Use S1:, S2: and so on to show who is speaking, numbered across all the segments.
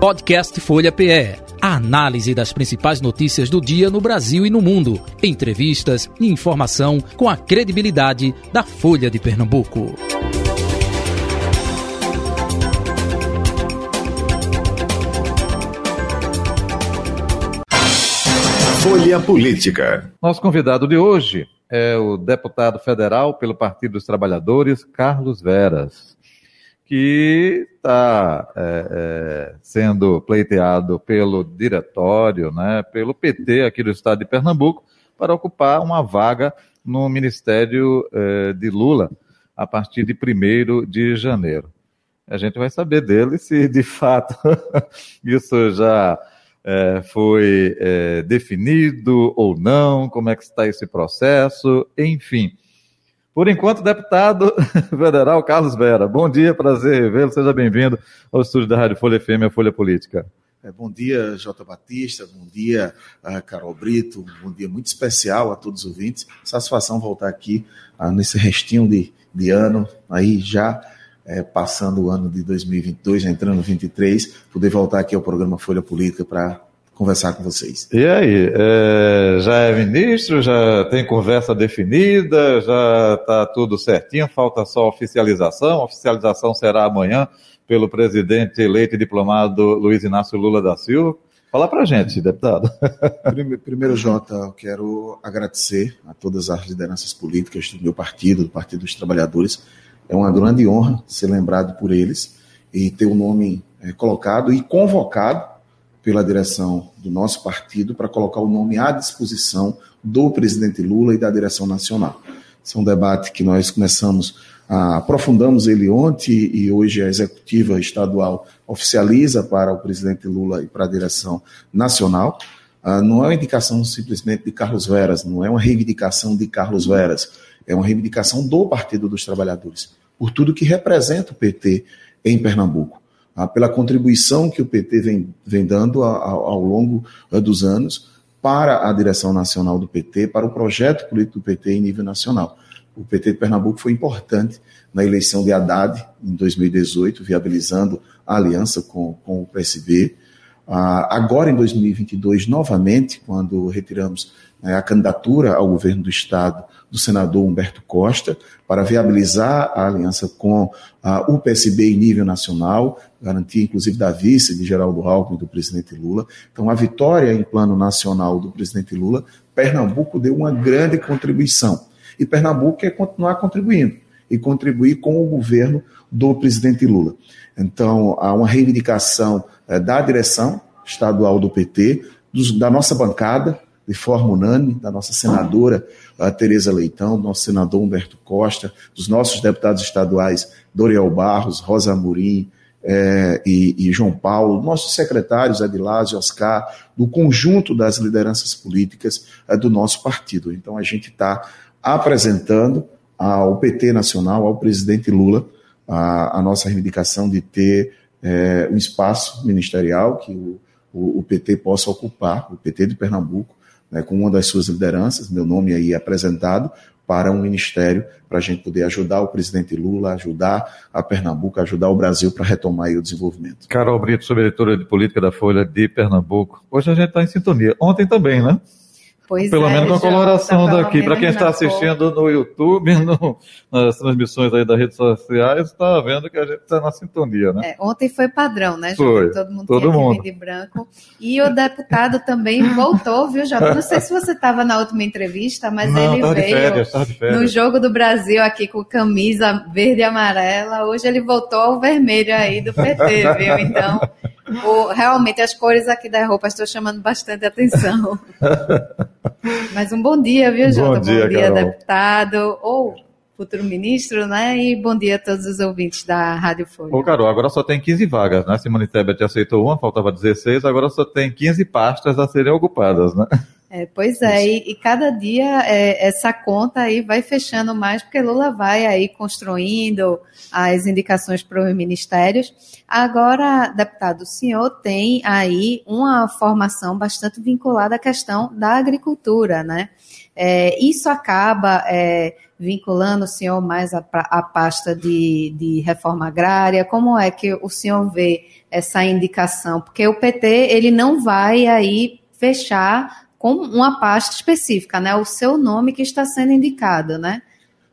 S1: Podcast Folha PE. A análise das principais notícias do dia no Brasil e no mundo. Entrevistas e informação com a credibilidade da Folha de Pernambuco.
S2: Folha Política.
S3: Nosso convidado de hoje é o deputado federal pelo Partido dos Trabalhadores, Carlos Veras que está é, é, sendo pleiteado pelo diretório, né, pelo PT aqui do estado de Pernambuco, para ocupar uma vaga no Ministério é, de Lula a partir de 1 de janeiro. A gente vai saber dele se de fato isso já é, foi é, definido ou não, como é que está esse processo, enfim. Por enquanto, deputado federal Carlos Vera. Bom dia, prazer revê-lo. Seja bem-vindo ao estúdio da Rádio Folha FM, a Folha Política.
S4: É, bom dia, Jota Batista. Bom dia, Carol Brito. Bom dia muito especial a todos os ouvintes. Satisfação voltar aqui ah, nesse restinho de, de ano, aí já é, passando o ano de 2022, já entrando no 23, poder voltar aqui ao programa Folha Política para conversar com vocês.
S3: E aí, é, já é ministro, já tem conversa definida, já está tudo certinho, falta só oficialização. A oficialização será amanhã pelo presidente eleito e diplomado Luiz Inácio Lula da Silva. Fala para gente, deputado.
S4: Primeiro, Jota, eu quero agradecer a todas as lideranças políticas do meu partido, do Partido dos Trabalhadores. É uma grande honra ser lembrado por eles e ter o nome é, colocado e convocado pela direção do nosso partido para colocar o nome à disposição do presidente Lula e da direção nacional. Esse é um debate que nós começamos, a, aprofundamos ele ontem e hoje a executiva estadual oficializa para o presidente Lula e para a direção nacional. Ah, não é uma indicação simplesmente de Carlos Veras, não é uma reivindicação de Carlos Veras, é uma reivindicação do Partido dos Trabalhadores, por tudo que representa o PT em Pernambuco ah, pela contribuição que o PT vem, vem dando ao, ao longo ah, dos anos para a direção nacional do PT, para o projeto político do PT em nível nacional. O PT de Pernambuco foi importante na eleição de Haddad em 2018, viabilizando a aliança com, com o PSB. Ah, agora, em 2022, novamente, quando retiramos né, a candidatura ao governo do Estado do senador Humberto Costa para viabilizar a aliança com a, o PSB em nível nacional, garantia inclusive da vice de Geraldo Alckmin do presidente Lula. Então, a vitória em plano nacional do presidente Lula, Pernambuco deu uma grande contribuição. E Pernambuco quer continuar contribuindo e contribuir com o governo do presidente Lula. Então, há uma reivindicação da direção estadual do PT, dos, da nossa bancada, de forma unânime, da nossa senadora a Tereza Leitão, do nosso senador Humberto Costa, dos nossos deputados estaduais Doriel Barros, Rosa Amorim é, e, e, João Paulo, nossos secretários Adilásio, Oscar, do conjunto das lideranças políticas é, do nosso partido. Então a gente está apresentando ao PT Nacional, ao presidente Lula, a, a nossa reivindicação de ter é, um espaço ministerial que o, o, o PT possa ocupar, o PT de Pernambuco, né, com uma das suas lideranças, meu nome aí apresentado, para um ministério, para a gente poder ajudar o presidente Lula, ajudar a Pernambuco, ajudar o Brasil para retomar o desenvolvimento.
S3: Carol Brito, sobre de política da Folha de Pernambuco. Hoje a gente está em sintonia. Ontem também, né?
S5: Pois
S3: Pelo
S5: é,
S3: menos com a coloração daqui. Para quem está assistindo no YouTube, no, nas transmissões aí das redes sociais, está vendo que a gente está na sintonia, né?
S5: É, ontem foi padrão, né,
S3: Foi.
S5: Todo mundo
S3: Todo mundo.
S5: de branco. E o deputado também voltou, viu, Jota? Não sei se você estava na última entrevista, mas
S3: Não,
S5: ele veio
S3: férias.
S5: no Jogo do Brasil aqui com camisa verde e amarela. Hoje ele voltou ao vermelho aí do PT, viu? Então, o- realmente as cores aqui das roupas estão chamando bastante atenção. Mas um bom dia, viu,
S3: Bom
S5: Jota?
S3: dia, Carol.
S5: deputado, ou futuro ministro, né? E bom dia a todos os ouvintes da Rádio Folha.
S3: Ô, Carol, agora só tem 15 vagas, né? Simone Tebet aceitou uma, faltava 16, agora só tem 15 pastas a serem ocupadas, né?
S5: É, pois é, e, e, cada dia é, essa conta aí vai fechando mais, porque Lula vai aí construindo as indicações para os ministérios. Agora, deputado, o senhor tem aí uma formação bastante vinculada à questão da agricultura, né? É, isso acaba é, vinculando o senhor mais à, à pasta de, de reforma agrária? Como é que o senhor vê essa indicação? Porque o PT ele não vai aí fechar com uma pasta específica, né? O seu nome que está sendo indicado, né?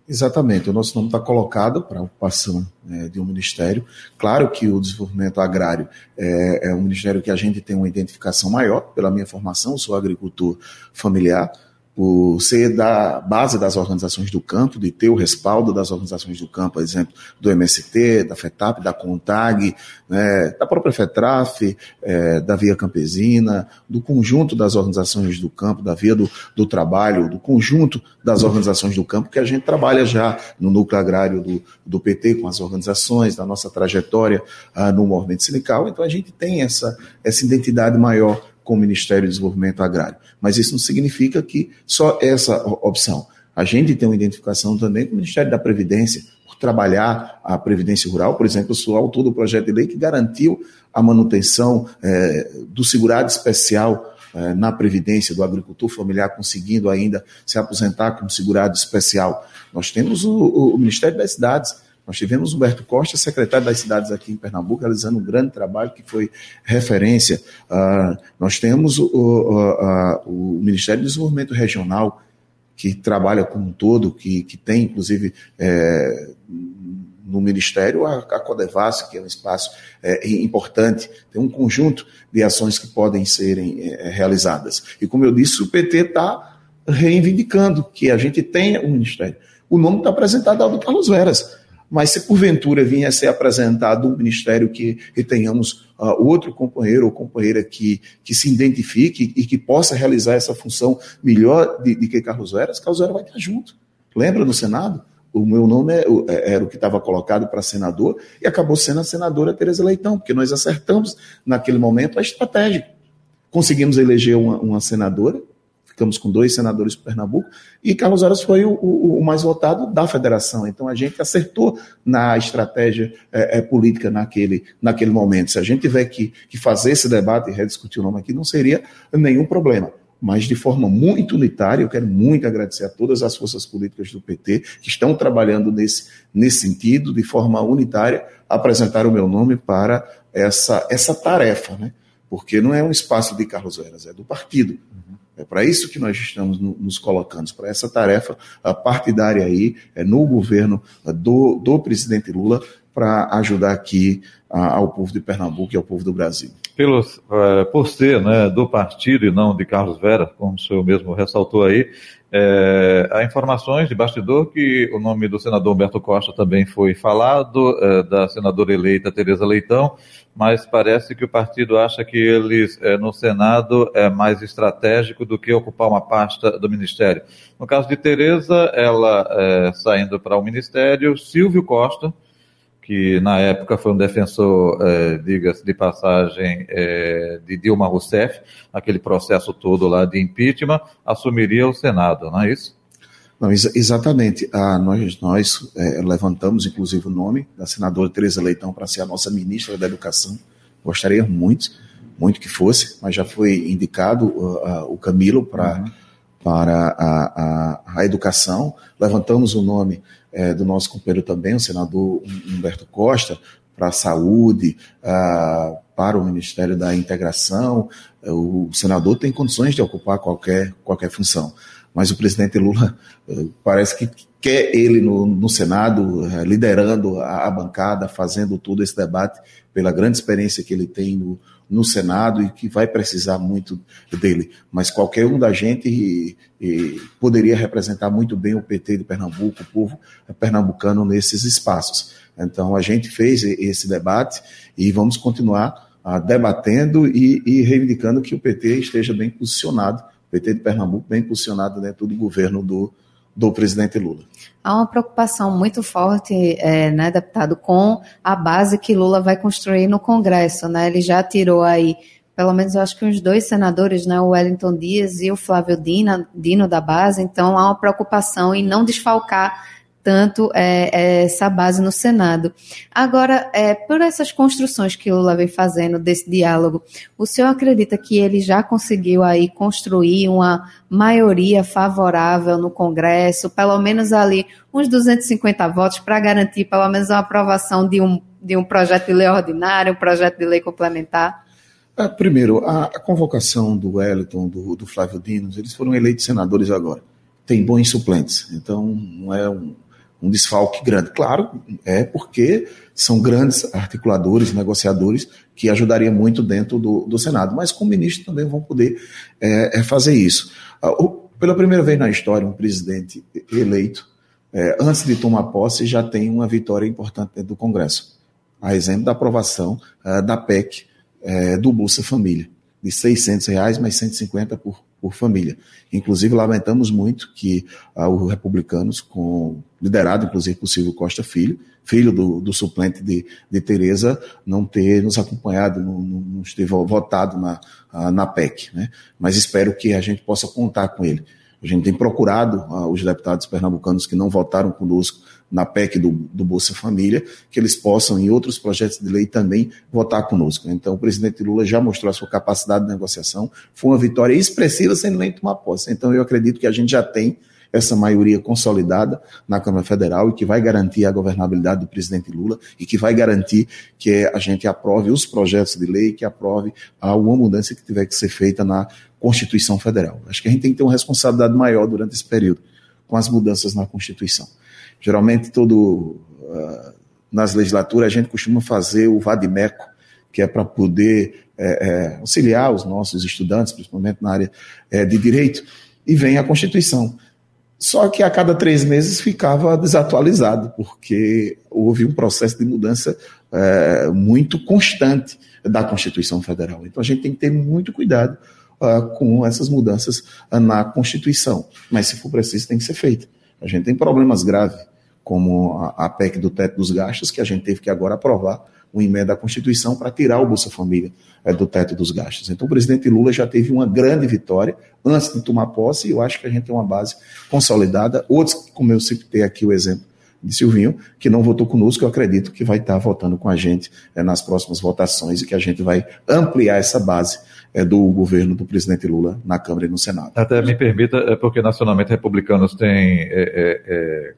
S4: Exatamente, o nosso nome está colocado para a ocupação é, de um ministério. Claro que o desenvolvimento agrário é, é, um ministério que a gente tem uma identificação maior, pela minha formação, sou agricultor familiar, por ser da base das organizações do campo, de ter o respaldo das organizações do campo, por exemplo, do MST, da FETAP, da CONTAG, né, da própria FETRAF, é, da Via Campesina, do conjunto das organizações do campo, da Via do, do Trabalho, do conjunto das organizações do campo, que a gente trabalha já no núcleo agrário do, do PT, com as organizações, da nossa trajetória ah, no movimento sindical, então a gente tem essa, essa identidade maior com o Ministério do Desenvolvimento Agrário. Mas isso não significa que só essa opção. A gente tem uma identificação também com o Ministério da Previdência, por trabalhar a Previdência Rural. Por exemplo, eu sou autor do projeto de lei que garantiu a manutenção é, do segurado especial é, na Previdência do agricultor familiar, conseguindo ainda se aposentar como segurado especial. Nós temos o, o Ministério das Cidades nós tivemos Humberto Costa, secretário das cidades aqui em Pernambuco, realizando um grande trabalho que foi referência. Uh, nós temos o, o, o, Ministério do Desenvolvimento Regional, que trabalha como um todo, que, que tem, inclusive, é, no Ministério, a, a que é um espaço é, importante, tem um conjunto de ações que podem serem é, realizadas. E, como eu disse, o PT está reivindicando que a gente tenha um Ministério. O nome está apresentado ao do Carlos Veras. Mas se porventura vinha a ser apresentado um ministério que, que tenhamos uh, outro companheiro ou companheira que, que se identifique e que possa realizar essa função melhor de, de que Carlos Veras, Carlos Veras vai estar junto. Lembra no Senado? O meu nome é, é era o que estava colocado para senador e acabou sendo a senadora Tereza Leitão, porque nós acertamos naquele momento a estratégia. Conseguimos eleger uma, uma senadora ficamos com dois senadores para Pernambuco, e Carlos Aras foi o, o, o, mais votado da federação. Então a gente acertou na estratégia é, é, política naquele, naquele momento. Se a gente tiver que, que fazer esse debate e rediscutir o nome aqui, não seria nenhum problema mas de forma muito unitária. Eu quero muito agradecer a todas as forças políticas do PT que estão trabalhando nesse, nesse sentido, de forma unitária, apresentar o meu nome para essa, essa tarefa, né? Porque não é um espaço de Carlos Veras, é do partido. É para isso que nós estamos no, nos colocando, para essa tarefa partidária aí, é, no governo do, do presidente Lula, para ajudar aqui ao povo de Pernambuco e ao povo do Brasil.
S3: Pelos, uh, por ser né, do partido e não de Carlos Vera, como o senhor mesmo ressaltou aí, é, há informações de bastidor que o nome do senador Humberto Costa também foi falado, é, da senadora eleita Tereza Leitão, mas parece que o partido acha que eles é, no Senado é mais estratégico do que ocupar uma pasta do Ministério. No caso de Tereza, ela é, saindo para o Ministério, Silvio Costa, que na época foi um defensor, é, diga-se de passagem, é, de Dilma Rousseff, aquele processo todo lá de impeachment, assumiria o Senado, não é isso?
S4: Não, ex exatamente. Ah, nós nós é, levantamos, inclusive, o nome da senadora Tereza Leitão para ser a nossa ministra da Educação. Gostaria muito, muito que fosse, mas já foi indicado uh, uh, o Camilo para. Uhum para a, a, a, educação. Levantamos o nome é, do nosso companheiro também, o senador Humberto Costa, para a saúde, uh, para o Ministério da Integração. O senador tem condições de ocupar qualquer, qualquer função. Mas o presidente Lula uh, parece que quer ele no, no Senado, uh, liderando a, a, bancada, fazendo todo esse debate, pela grande experiência que ele tem no, no Senado e que vai precisar muito dele. Mas qualquer um da gente e, e poderia representar muito bem o PT de Pernambuco, o povo pernambucano nesses espaços. Então a gente fez esse debate e vamos continuar ah, debatendo e, e reivindicando que o PT esteja bem posicionado, o PT de Pernambuco bem posicionado dentro do governo do, do presidente Lula.
S5: Há uma preocupação muito forte, é, né, deputado, com a base que Lula vai construir no Congresso. Né? Ele já tirou aí pelo menos eu acho que uns dois senadores, né, o Wellington Dias e o Flávio Dino, Dino da base, então há uma preocupação em não desfalcar tanto é, é, essa base no Senado. Agora, é, por essas construções que Lula vem fazendo desse diálogo, o senhor acredita que ele já conseguiu aí construir uma maioria favorável no Congresso, pelo menos ali uns 250 votos para garantir pelo menos a aprovação de um, de um projeto de lei ordinário, um projeto de lei complementar?
S4: Ah, primeiro, a, a, convocação do Wellington, do, do Flávio Dinos, eles foram eleitos senadores agora. Tem bons suplentes, então não é um, um desfalque grande. Claro, é porque são grandes articuladores, negociadores, que ajudaria muito dentro do, do Senado. Mas com o ministro também vão poder é, é fazer isso. Ah, pela primeira vez na história, um presidente eleito, é, antes de tomar posse, já tem uma vitória importante dentro do Congresso. A exemplo da aprovação uh, da PEC do Bolsa Família, de 600 reais mais 150 por por família. Inclusive, lamentamos muito que ah, os republicanos, com, liderado inclusive por Silvio Costa Filho, filho do, do suplente de, de Tereza, não ter nos acompanhado, não, não, votado na, ah, na PEC. Né? Mas espero que a gente possa contar com ele. A gente tem procurado ah, os deputados pernambucanos que não votaram conosco na PEC do, do, Bolsa Família, que eles possam, em outros projetos de lei, também votar conosco. Então, o presidente Lula já mostrou a sua capacidade de negociação, foi uma vitória expressiva sem nem tomar posse. Então, eu acredito que a gente já tem essa maioria consolidada na Câmara Federal e que vai garantir a governabilidade do presidente Lula e que vai garantir que a gente aprove os projetos de lei, que aprove alguma mudança que tiver que ser feita na Constituição Federal. Acho que a gente tem que ter uma responsabilidade maior durante esse período com as mudanças na Constituição. Geralmente, todo, uh, nas legislaturas, a gente costuma fazer o vadimeco, que é para poder é, é, auxiliar os nossos estudantes, principalmente na área é, de direito, e vem a Constituição. Só que a cada três meses ficava desatualizado, porque houve um processo de mudança é, muito constante da Constituição Federal. Então a gente tem que ter muito cuidado uh, com essas mudanças uh, na Constituição. Mas se for preciso, tem que ser feito. A gente tem problemas graves, como a, a PEC do teto dos gastos, que a gente teve que agora aprovar uma emenda à Constituição para tirar o Bolsa Família é, do teto dos gastos. Então, o presidente Lula já teve uma grande vitória antes de tomar posse, e eu acho que a gente tem uma base consolidada. Outros, como eu citei aqui o exemplo de Silvinho, que não votou conosco, eu acredito que vai estar votando com a gente é, nas próximas votações e que a gente vai ampliar essa base é, do governo do presidente Lula na Câmara e no Senado.
S3: Até me permita, é porque nacionalmente republicanos têm,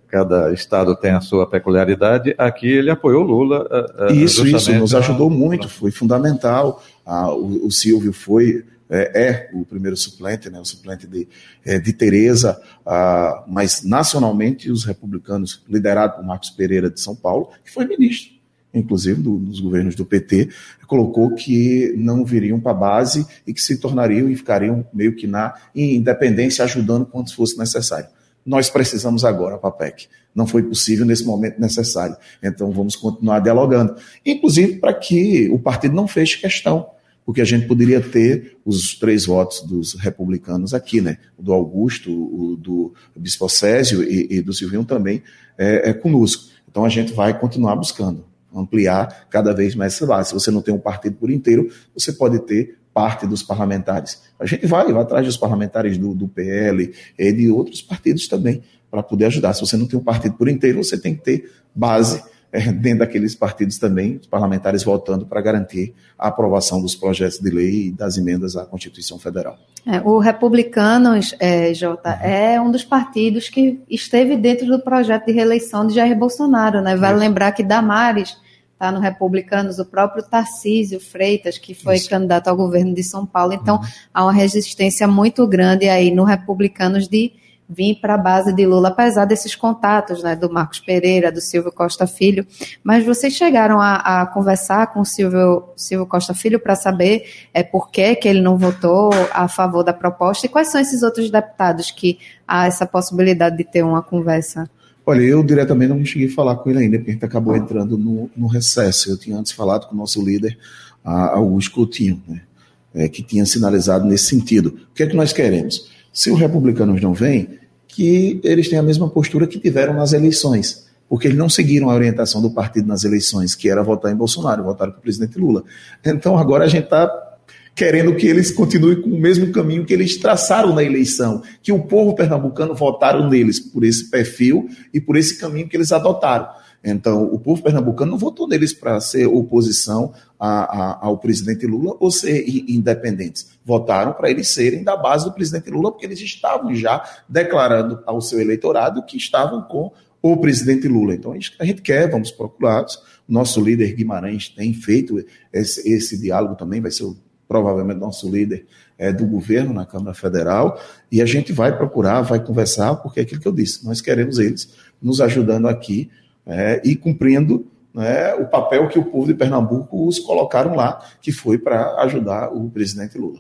S3: cada estado tem a sua peculiaridade, aqui ele apoiou Lula.
S4: isso, isso, nos ajudou muito, foi fundamental. Ah, o, o Silvio foi é, é, o primeiro suplente, né, o suplente de, é, de Tereza, ah, mas nacionalmente os republicanos, liderados por Marcos Pereira de São Paulo, que foi ministro inclusive do, dos governos do PT, colocou que não viriam para a base e que se tornariam e ficariam meio que na independência, ajudando quando fosse necessário. Nós precisamos agora, PAPEC. Não foi possível nesse momento necessário. Então vamos continuar dialogando. Inclusive para que o partido não feche questão, porque a gente poderia ter os três votos dos republicanos aqui, né? O do Augusto, o do Bispo Césio e, e do Silvinho também é, é conosco. Então a gente vai continuar buscando ampliar cada vez mais essa base. Se você não tem um partido por inteiro, você pode ter parte dos parlamentares. A gente vai, vai atrás dos parlamentares do, do PL e de outros partidos também, para poder ajudar. Se você não tem um partido por inteiro, você tem que ter base é, dentro daqueles partidos também, os parlamentares votando para garantir a aprovação dos projetos de lei e das emendas à Constituição Federal.
S5: É, o Republicanos, é, Jota, uhum. é um dos partidos que esteve dentro do projeto de reeleição de Jair Bolsonaro. Né? Vale Isso. lembrar que Damares está no Republicanos, o próprio Tarcísio Freitas, que foi Isso. candidato ao governo de São Paulo. Então, uhum. há uma resistência muito grande aí no Republicanos de vir para a base de Lula, apesar desses contatos, né, do Marcos Pereira, do Silvio Costa Filho. Mas vocês chegaram a, a conversar com o Silvio, Silvio Costa Filho para saber é, por que, que ele não votou a favor da proposta e quais são esses outros deputados que há essa possibilidade de ter uma conversa?
S4: Olha, eu diretamente não a falar com ele ainda, porque a gente acabou entrando no, no recesso. Eu tinha antes falado com o nosso líder, Augusto Coutinho, né, é, que tinha sinalizado nesse sentido. O que é que nós queremos? Se os republicanos não vêm, que eles têm a mesma postura que tiveram nas eleições, porque eles não seguiram a orientação do partido nas eleições, que era votar em Bolsonaro, votaram para o presidente Lula. Então agora a gente está querendo que eles continuem com o mesmo caminho que eles traçaram na eleição, que o povo pernambucano votaram neles por esse perfil e por esse caminho que eles adotaram. Então, o povo pernambucano não votou neles para ser oposição a, a, ao presidente Lula ou ser independentes. Votaram para eles serem da base do presidente Lula, porque eles estavam já declarando ao seu eleitorado que estavam com o presidente Lula. Então, a gente quer, vamos procurados. O nosso líder Guimarães tem feito esse, esse diálogo também, vai ser o, provavelmente nosso líder é, do governo na Câmara Federal, e a gente vai procurar, vai conversar, porque é aquilo que eu disse, nós queremos eles nos ajudando aqui é, e cumprindo né, o papel que o povo de Pernambuco os colocaram lá, que foi para ajudar o presidente Lula.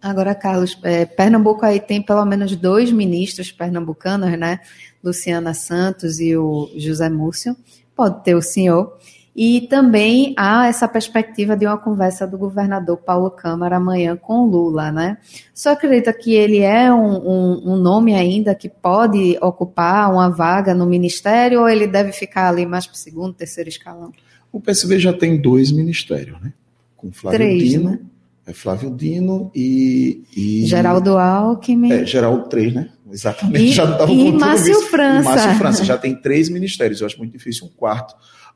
S5: Agora, Carlos, é, Pernambuco aí tem pelo menos dois ministros pernambucanos, né? Luciana Santos e o José Múcio. Pode ter o senhor. E também há essa perspectiva de uma conversa do governador Paulo Câmara amanhã com Lula, né? Só acredita que ele é um, um, um, nome ainda que pode ocupar uma vaga no ministério ou ele deve ficar ali mais para o segundo, terceiro escalão?
S4: O PSB já tem dois ministérios, né?
S5: Com Flávio Três, Dino, né?
S4: é Flávio Dino e, e...
S5: Geraldo Alckmin.
S4: É, Geraldo três, né? Exatamente.
S5: E, já e Márcio França.
S4: Márcio França já tem três ministérios. Eu acho muito difícil um quarto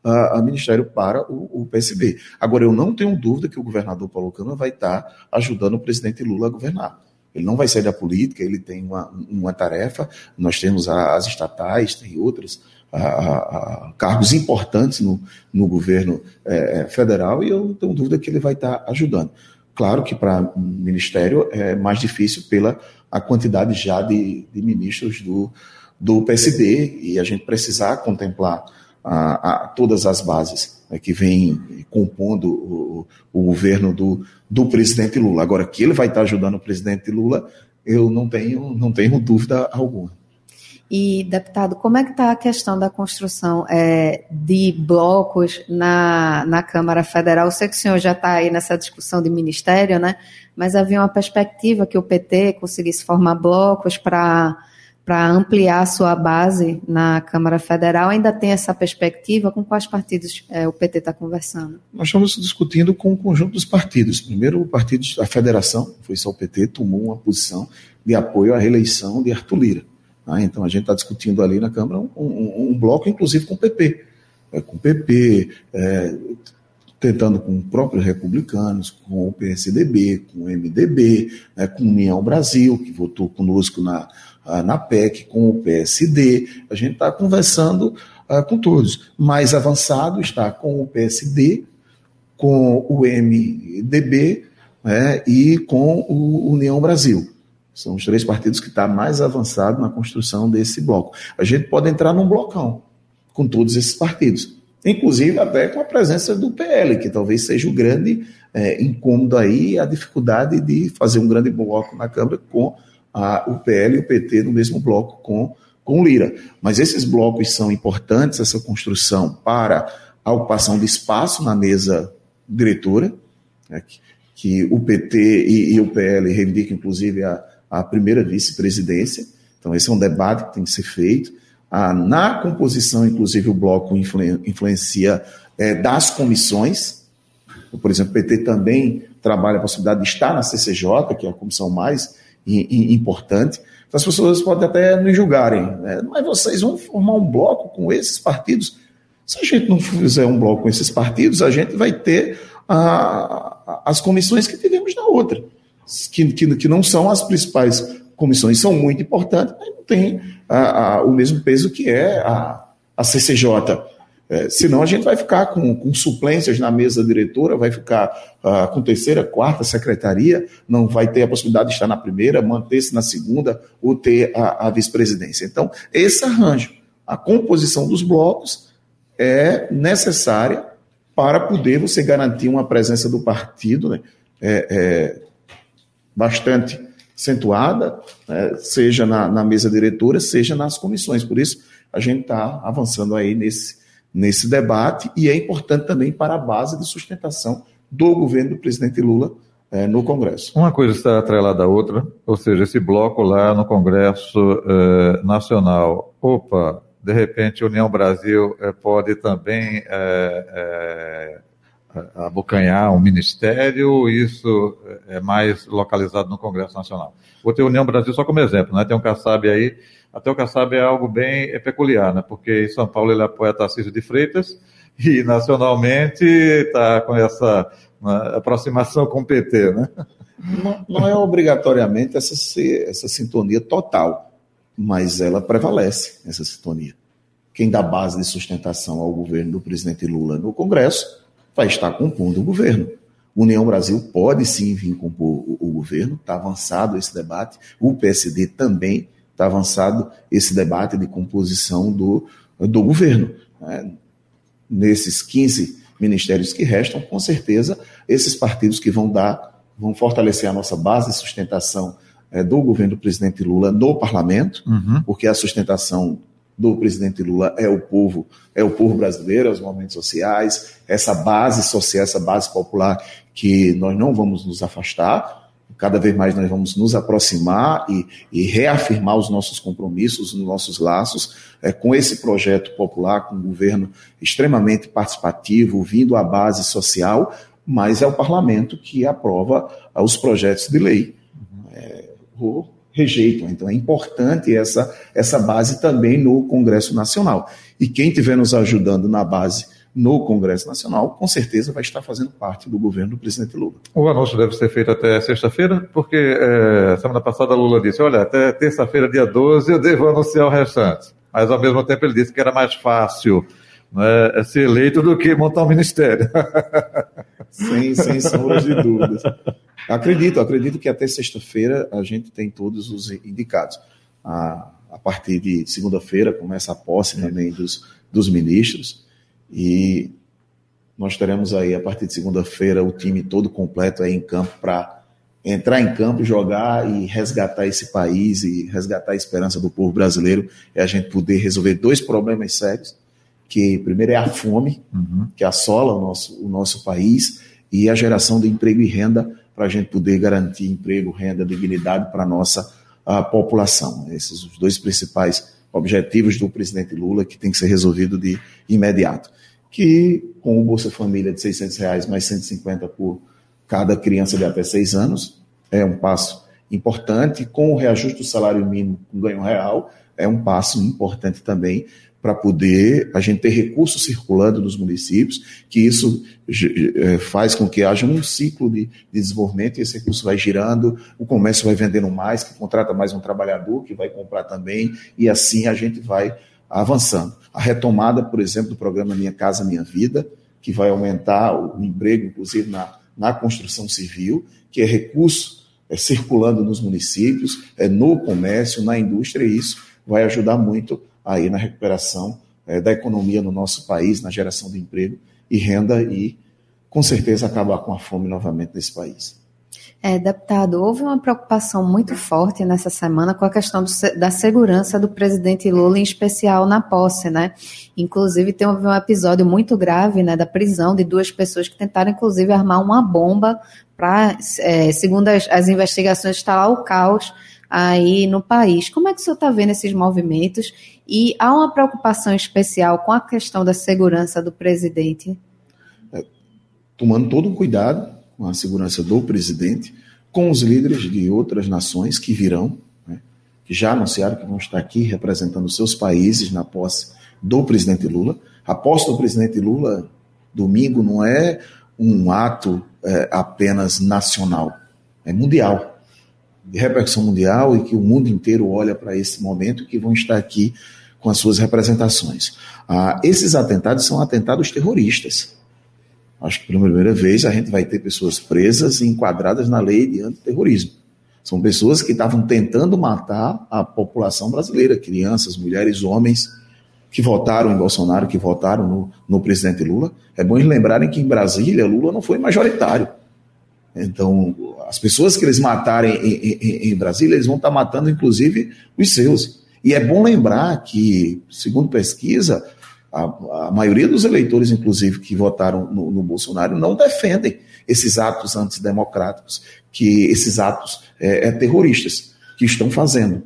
S4: a, a Ministério para o, o, PSB. Agora, eu não tenho dúvida que o governador Paulo Câmara vai estar ajudando o presidente Lula a governar. Ele não vai sair da política, ele tem uma, uma tarefa. Nós temos as estatais, tem outros a, a, cargos importantes no, no governo é, é, federal e eu tenho dúvida que ele vai estar ajudando. Claro que para o ministério é mais difícil pela a quantidade já de, de ministros do, do PSD e a gente precisar contemplar a, a todas as bases né, que vêm compondo o, o, governo do, do presidente Lula. Agora, que ele vai estar ajudando o presidente Lula, eu não tenho, não tenho dúvida alguma.
S5: E, deputado, como é que está a questão da construção é, de blocos na, na Câmara Federal? Eu sei que o senhor já está aí nessa discussão de ministério, né? Mas havia uma perspectiva que o PT conseguisse formar blocos para para ampliar a sua base na Câmara Federal, ainda tem essa perspectiva? Com quais partidos é, o PT está conversando?
S4: Nós estamos discutindo com o conjunto dos partidos. Primeiro, o partido, a federação, foi só o PT, tomou uma posição de apoio à reeleição de Arthur Lira. Tá? Então, a gente está discutindo ali na Câmara um, um, um, bloco, inclusive, com o PP. É, com o PP, é, tentando com próprios republicanos, com o PSDB, com o MDB, né, com União Brasil, que votou conosco na na PEC, com o PSD, a gente está conversando uh, com todos. Mais avançado está com o PSD, com o MDB né, e com o União Brasil. São os três partidos que estão tá mais avançados na construção desse bloco. A gente pode entrar num blocão com todos esses partidos. Inclusive até com a presença do PL, que talvez seja o grande é, incômodo aí, a dificuldade de fazer um grande bloco na Câmara com a, o PL e o PT no mesmo bloco com, com Lira. Mas esses blocos são importantes, essa construção, para a ocupação de espaço na mesa diretora, né, que, que, o PT e, e, o PL reivindicam, inclusive, a, a primeira vice-presidência. Então, esse é um debate que tem que ser feito. Na composição, inclusive, o bloco influencia é, das comissões. Por exemplo, o PT também trabalha a possibilidade de estar na CCJ, que é a comissão mais importante. Então, as pessoas podem até nos julgarem, né? mas vocês vão formar um bloco com esses partidos. Se a gente não fizer um bloco com esses partidos, a gente vai ter as comissões que tivemos na outra, que, que, que não são as principais comissões, são muito importantes, mas não tem o mesmo peso que é a, a CCJ. É, senão a gente vai ficar com, com suplências na mesa diretora, vai ficar uh, com terceira, quarta secretaria, não vai ter a possibilidade de estar na primeira, manter-se na segunda ou ter a, a vice-presidência. Então, esse arranjo, a composição dos blocos é necessária para poder você garantir uma presença do partido né, é, é, bastante acentuada, né, seja na, na mesa diretora, seja nas comissões. Por isso, a gente está avançando aí nesse nesse debate e é importante também para a base de sustentação do governo do presidente Lula é, no Congresso.
S3: Uma coisa está atrelada à outra, ou seja, esse bloco lá no Congresso é, Nacional, opa, de repente União Brasil é, pode também abocanhar um ministério, isso é mais localizado no Congresso Nacional. Vou ter União Brasil só como exemplo, né? Tem um Kassab aí, até o Kassab é algo bem é peculiar, né? Porque em São Paulo ele apoia Tarcísio de Freitas e nacionalmente está com essa né, aproximação com o PT, né?
S4: Não, não é obrigatoriamente essa, essa sintonia total, mas ela prevalece, essa sintonia. Quem dá base de sustentação ao governo do presidente Lula no Congresso vai estar compondo o governo. União Brasil pode sim vir compor o, o governo, está avançado esse debate. O PSD também está avançado esse debate de composição do, do governo. Né? Nesses 15 ministérios que restam, com certeza, esses partidos que vão dar, vão fortalecer a nossa base de sustentação é, do governo do presidente Lula no parlamento, uhum. porque a sustentação do presidente Lula é o povo, é o povo brasileiro, é os movimentos sociais, essa base social, essa base popular que nós não vamos nos afastar, cada vez mais nós vamos nos aproximar e, e reafirmar os nossos compromissos, os nossos laços é, com esse projeto popular, com um governo extremamente participativo, vindo à base social, mas é o parlamento que aprova os projetos de lei. É, rejeitam. Então é importante essa, essa base também no Congresso Nacional. E quem estiver nos ajudando na base no Congresso Nacional, com certeza vai estar fazendo parte do governo do presidente Lula.
S3: O anúncio deve ser feito até sexta-feira, porque é, semana passada Lula disse: olha, até terça-feira, dia 12, eu devo anunciar o restante. Mas ao mesmo tempo ele disse que era mais fácil né, ser eleito do que montar um ministério.
S4: sem, sem sombras de dúvidas. Acredito, acredito que até sexta-feira a gente tem todos os indicados. A, a partir de segunda-feira começa a posse também dos, dos ministros e nós teremos aí a partir de segunda-feira o time todo completo aí em campo para entrar em campo, jogar e resgatar esse país e resgatar a esperança do povo brasileiro é a gente poder resolver dois problemas sérios, que primeiro é a fome, uhum. que assola o nosso, o nosso país, e a geração de emprego e renda para a gente poder garantir emprego, renda, dignidade para a nossa a população. Esses os dois principais objetivos do presidente Lula que tem que ser resolvido de imediato. Que com o Bolsa Família de 600 reais mais 150 por cada criança de até seis anos é um passo importante. Com o reajuste do salário mínimo com ganho real é um passo importante também para poder a gente ter recursos circulando nos municípios, que isso é, faz com que haja um ciclo de, de, desenvolvimento e esse recurso vai girando, o comércio vai vendendo mais, que contrata mais um trabalhador, que vai comprar também, e assim a gente vai avançando. A retomada, por exemplo, do programa Minha Casa Minha Vida, que vai aumentar o emprego, inclusive na, na construção civil, que é recurso é, circulando nos municípios, é, no comércio, na indústria, e isso vai ajudar muito aí na recuperação é, da economia no nosso país, na geração de emprego e renda e, com certeza, acabar com a fome novamente nesse país.
S5: É, deputado, houve uma preocupação muito forte nessa semana com a questão do, da segurança do presidente Lula, em especial na posse, né? Inclusive, teve um episódio muito grave, né, da prisão de duas pessoas que tentaram, inclusive, armar uma bomba para, é, segundo as, as investigações, instalar o caos aí no país. Como é que o senhor está vendo esses movimentos? E há uma preocupação especial com a questão da segurança do presidente?
S4: É, tomando todo o cuidado com a segurança do presidente, com os líderes de outras nações que virão, né, que já anunciaram que vão estar aqui representando seus países na posse do presidente Lula. A posse do presidente Lula, domingo, não é um ato é, apenas nacional, é mundial de repercussão mundial e que o mundo inteiro olha para esse momento que vão estar aqui com as suas representações. Ah, esses atentados são atentados terroristas. Acho que pela primeira vez a gente vai ter pessoas presas e enquadradas na lei de antiterrorismo. São pessoas que estavam tentando matar a população brasileira, crianças, mulheres, homens, que votaram em Bolsonaro, que votaram no, no presidente Lula. É bom lembrarem que em Brasília Lula não foi majoritário. Então, as pessoas que eles matarem em, em, em, Brasília, eles vão estar matando, inclusive, os seus. E é bom lembrar que, segundo pesquisa, a, a maioria dos eleitores, inclusive, que votaram no, no, Bolsonaro, não defendem esses atos antidemocráticos, que esses atos é, é, terroristas que estão fazendo.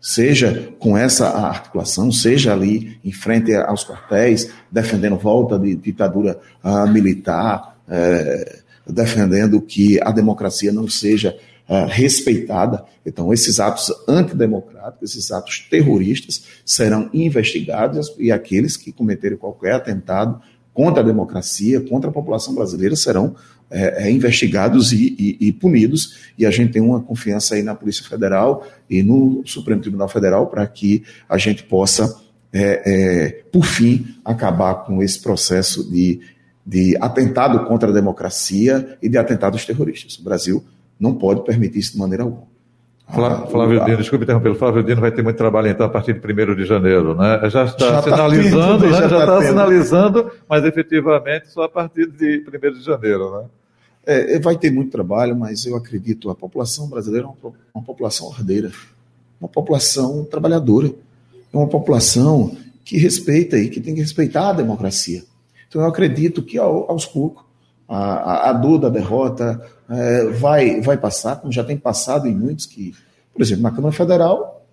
S4: Seja com essa articulação, seja ali em frente aos quartéis, defendendo volta de ditadura uh, militar, é, defendendo que a democracia não seja é, respeitada. Então, esses atos antidemocráticos, esses atos terroristas, serão investigados e aqueles que cometerem qualquer atentado contra a democracia, contra a população brasileira, serão é, investigados e, e, e, punidos. E a gente tem uma confiança aí na Polícia Federal e no Supremo Tribunal Federal para que a gente possa, é, é, por fim, acabar com esse processo de, de atentado contra a democracia e de atentados terroristas. O Brasil não pode permitir isso de maneira alguma.
S3: Flávio, Flávio Dino, desculpe interromper, Flávio Dino vai ter muito trabalho então a partir de 1 de janeiro, né? Já está já tá sinalizando, tá tendo, né? já está tá sinalizando, mas efetivamente só a partir de 1 de janeiro, né?
S4: É, é, vai ter muito trabalho, mas eu acredito a população brasileira é uma, uma população ordeira, uma população trabalhadora, é uma população que respeita e que tem que respeitar a democracia. Então eu acredito que ao, aos poucos a, a, dor da derrota é, vai, vai passar, como já tem passado em muitos que, por exemplo, na Câmara Federal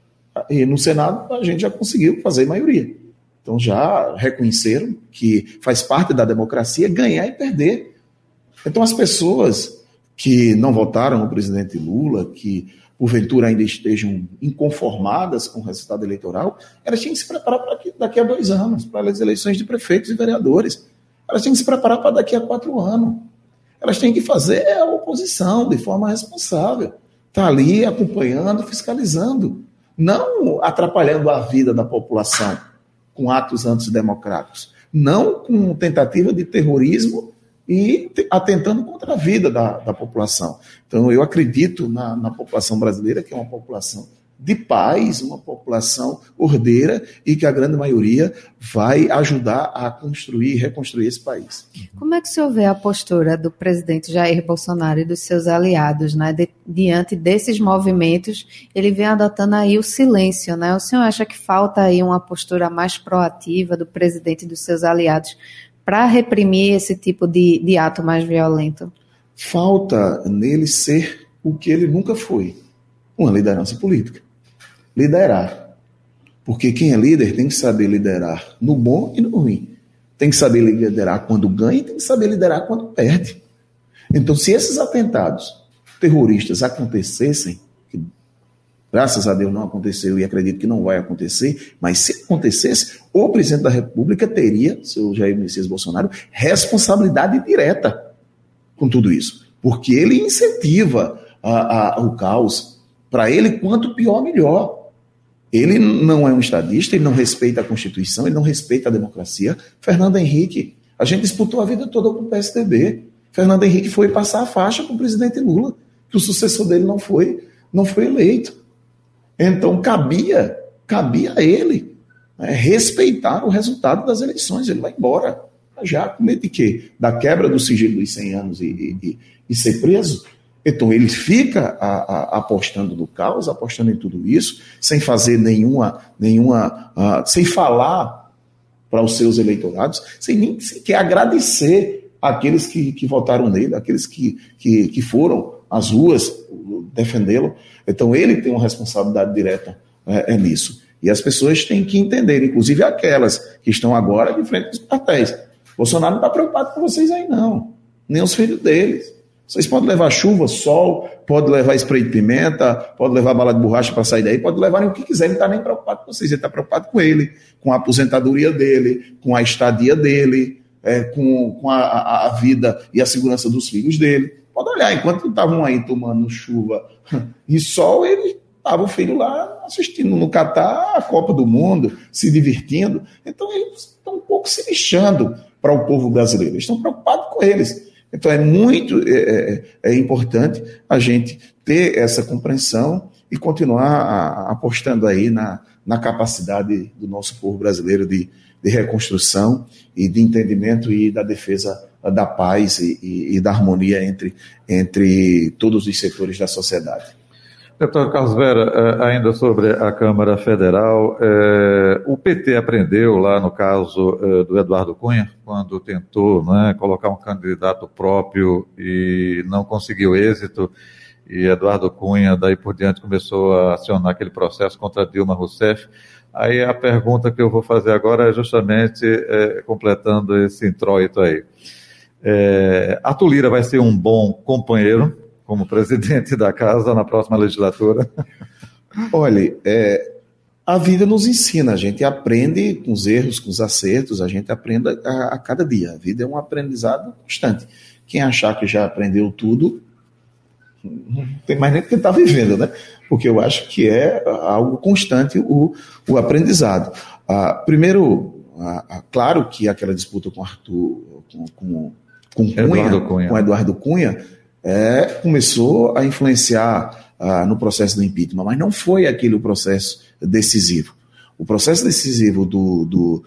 S4: e no Senado a gente já conseguiu fazer maioria. Então já reconheceram que faz parte da democracia ganhar e perder. Então as pessoas que não votaram no presidente Lula, que porventura ainda estejam inconformadas com o resultado eleitoral, elas tinham que se preparar para daqui a dois anos, para as eleições de prefeitos e vereadores. Elas têm que se preparar para daqui a quatro anos. Elas têm que fazer a oposição de forma responsável. Está ali acompanhando, fiscalizando. Não atrapalhando a vida da população com atos antidemocráticos. Não com tentativa de terrorismo e atentando contra a vida da, da população. Então, eu acredito na, na população brasileira, que é uma população de paz, uma população ordeira e que a grande maioria vai ajudar a construir e reconstruir esse país.
S5: Como é que o senhor vê a postura do presidente Jair Bolsonaro e dos seus aliados, né, de, diante desses movimentos? Ele vem adotando aí o silêncio, né? O senhor acha que falta aí uma postura mais proativa do presidente e dos seus aliados para reprimir esse tipo de, de ato mais violento?
S4: Falta nele ser o que ele nunca foi, uma liderança política liderar. Porque quem é líder tem que saber liderar no bom e no ruim. Tem que saber liderar quando ganha e tem que saber liderar quando perde. Então, se esses atentados terroristas acontecessem, que graças a Deus não aconteceu e acredito que não vai acontecer, mas se acontecesse, o presidente da República teria, seu Jair Messias Bolsonaro, responsabilidade direta com tudo isso. Porque ele incentiva a, a, o caos. Para ele, quanto pior, melhor. Ele não é um estadista, ele não respeita a Constituição, ele não respeita a democracia. Fernando Henrique, a gente disputou a vida toda com o PSDB. Fernando Henrique foi passar a faixa com o presidente Lula, que o sucessor dele não foi, não foi eleito. Então cabia, cabia a ele né, respeitar o resultado das eleições. Ele vai embora. Já com medo de quê? Da quebra do sigilo dos 100 anos e, e, e ser preso? Então ele fica a, a, apostando no caos, apostando em tudo isso, sem fazer nenhuma, nenhuma, uh, sem falar para os seus eleitorados, sem nem sequer agradecer aqueles que, que votaram nele, aqueles que, que, que foram às ruas defendê-lo. Então ele tem uma responsabilidade direta é, é nisso. E as pessoas têm que entender, inclusive aquelas que estão agora de frente dos quartéis. Bolsonaro não está preocupado com vocês aí, não. Nem os filhos deles. Vocês podem levar chuva, sol, pode levar spray de pimenta, pode levar bala de borracha para sair daí, pode levar o que quiser, ele não está nem preocupado com vocês, ele está preocupado com ele, com a aposentadoria dele, com a estadia dele, é, com, com a, a, vida e a segurança dos filhos dele. Pode olhar, enquanto estavam aí tomando chuva e sol, ele estava o filho lá assistindo no Catar a Copa do Mundo, se divertindo. Então eles estão um pouco se lixando para o povo brasileiro, eles estão preocupados com eles. Então é muito é, é, é importante a gente ter essa compreensão e continuar a, apostando aí na, na capacidade do nosso povo brasileiro de, de reconstrução e de entendimento e da defesa da paz e, e, e da harmonia entre, entre todos os setores da sociedade.
S3: Deputado Carlos Vera, eh, ainda sobre a Câmara Federal, eh, o PT aprendeu lá no caso eh, do Eduardo Cunha, quando tentou né, colocar um candidato próprio e não conseguiu êxito, e Eduardo Cunha, daí por diante, começou a acionar aquele processo contra Dilma Rousseff. Aí a pergunta que eu vou fazer agora é justamente completando esse introito aí. É, a Tulira vai ser um bom companheiro como presidente da casa na próxima legislatura?
S4: Olha, é, a vida nos ensina, a gente aprende com os erros, com os acertos, a gente aprende a, a cada dia. A vida é um aprendizado constante. Quem achar que já aprendeu tudo, não tem mais nem que estar vivendo, né? Porque eu acho que é algo constante o, o aprendizado. Ah, primeiro, ah, ah, claro que aquela disputa com Arthur, com, com, com Cunha, Eduardo Cunha, com Eduardo Cunha, é, começou a influenciar ah, no processo do impeachment, mas não foi aquele o processo decisivo. O processo decisivo do, do,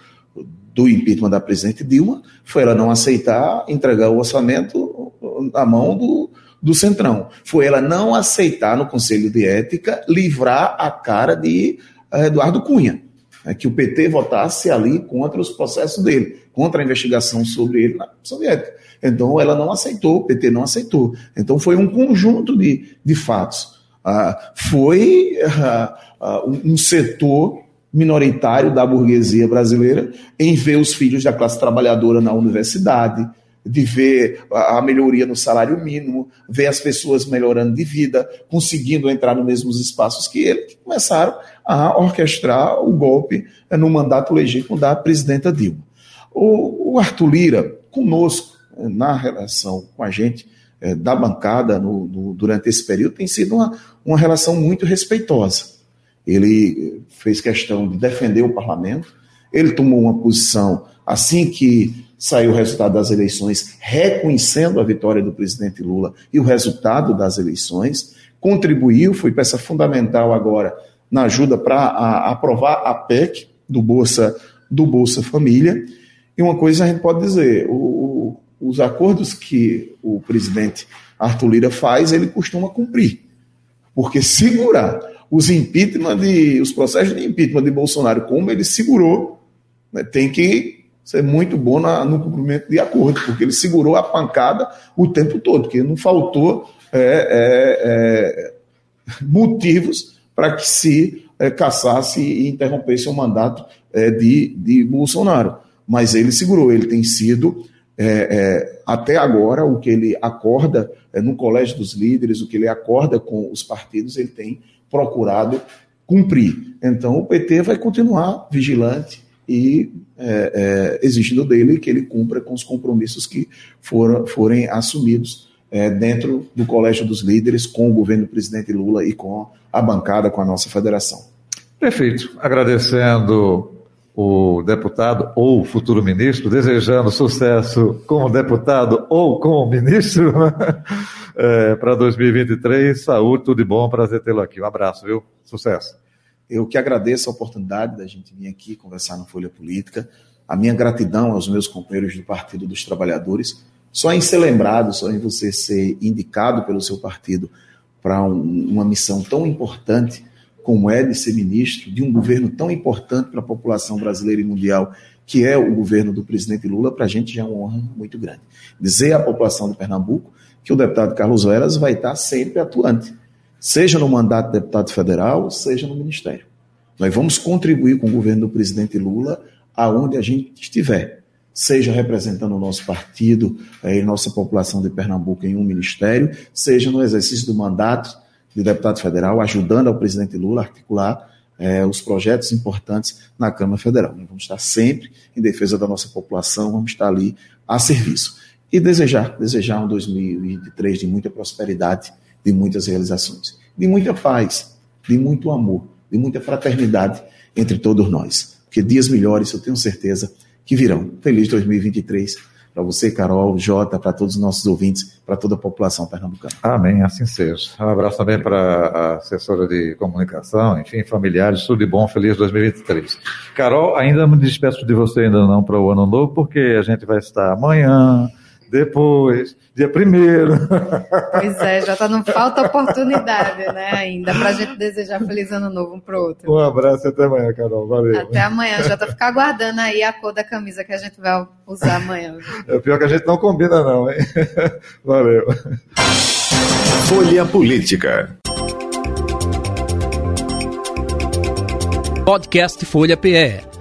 S4: do impeachment da presidente Dilma foi ela não aceitar entregar o orçamento na mão do, do Centrão. Foi ela não aceitar no Conselho de Ética livrar a cara de eh, Eduardo Cunha. É que o PT votasse ali contra os processos dele, contra a investigação sobre ele na Comissão de Ética. Então ela não aceitou, o PT não aceitou. Então foi um conjunto de, de fatos. Ah, foi ah, ah, um setor minoritário da burguesia brasileira em ver os filhos da classe trabalhadora na universidade, de ver a melhoria no salário mínimo, ver as pessoas melhorando de vida, conseguindo entrar nos mesmos espaços que ele, que começaram a orquestrar o golpe eh, no mandato legítimo da presidenta Dilma. O, Arthur Lira, conosco, na relação com a gente, é, da bancada no, no, durante esse período, tem sido uma, uma relação muito respeitosa. Ele fez questão de defender o parlamento, ele tomou uma posição assim que saiu o resultado das eleições, reconhecendo a vitória do presidente Lula e o resultado das eleições, contribuiu, foi peça fundamental agora na ajuda para aprovar a PEC do Bolsa, do Bolsa Família. E uma coisa a gente pode dizer: o, os acordos que o presidente Arthur Lira faz, ele costuma cumprir. Porque segurar os impeachment de, os processos de impeachment de Bolsonaro, como ele segurou, né, tem que ser muito bom na, no cumprimento de acordo, porque ele segurou a pancada o tempo todo, porque não faltou é, é, é, motivos para que se é, caçasse e interrompesse o mandato é, de, de Bolsonaro. Mas ele segurou, ele tem sido, é, até agora, o que ele acorda no Colégio dos Líderes, o que ele acorda com os partidos, ele tem procurado cumprir. Então, o PT vai continuar vigilante, e é, é, exigindo dele que ele cumpra com os compromissos que foram, forem assumidos é, dentro do Colégio dos Líderes, com o governo do presidente Lula e com a bancada, com a nossa federação.
S3: Perfeito. Agradecendo o deputado ou futuro ministro, desejando sucesso como deputado ou como ministro é, para 2023. Saúde, tudo de bom, prazer tê-lo aqui. Um abraço, viu? Sucesso.
S4: Eu que agradeço a oportunidade da gente vir aqui conversar na Folha Política. A minha gratidão aos meus companheiros do Partido dos Trabalhadores. Só em ser lembrado, só em você ser indicado pelo seu partido para um, uma missão tão importante como é de ser ministro de um governo tão importante para a população brasileira e mundial, que é o governo do presidente Lula, para a gente já é uma honra muito grande. Dizer à população de Pernambuco que o deputado Carlos Veras vai estar sempre atuante seja no mandato de deputado federal, seja no ministério. Nós vamos contribuir com o governo do presidente Lula aonde a gente estiver, seja representando o nosso partido e nossa população de Pernambuco em um ministério, seja no exercício do mandato de deputado federal, ajudando ao presidente Lula a articular é, os projetos importantes na Câmara Federal. Vamos estar sempre em defesa da nossa população, vamos estar ali a serviço. E desejar, desejar um 2023 de muita prosperidade de muitas realizações, de muita paz, de muito amor, de muita fraternidade entre todos nós. Porque dias melhores, eu tenho certeza, que virão. Feliz 2023 para você, Carol, Jota, para todos os nossos ouvintes, para toda a população pernambucana.
S3: Amém, assim seja. Um abraço também para a assessora de comunicação, enfim, familiares, tudo de bom, feliz 2023. Carol, ainda me despeço de você, ainda não para o ano novo, porque a gente vai estar amanhã, depois, dia primeiro.
S5: Pois é, já tá, não falta oportunidade, né, ainda, para a gente desejar feliz ano novo um pro outro.
S3: Um abraço e até amanhã, Carol. Valeu.
S5: Até amanhã, já tá ficar aguardando aí a cor da camisa que a gente vai usar amanhã.
S3: É pior que a gente não combina, não, hein? Valeu.
S2: Folha Política.
S1: Podcast Folha PE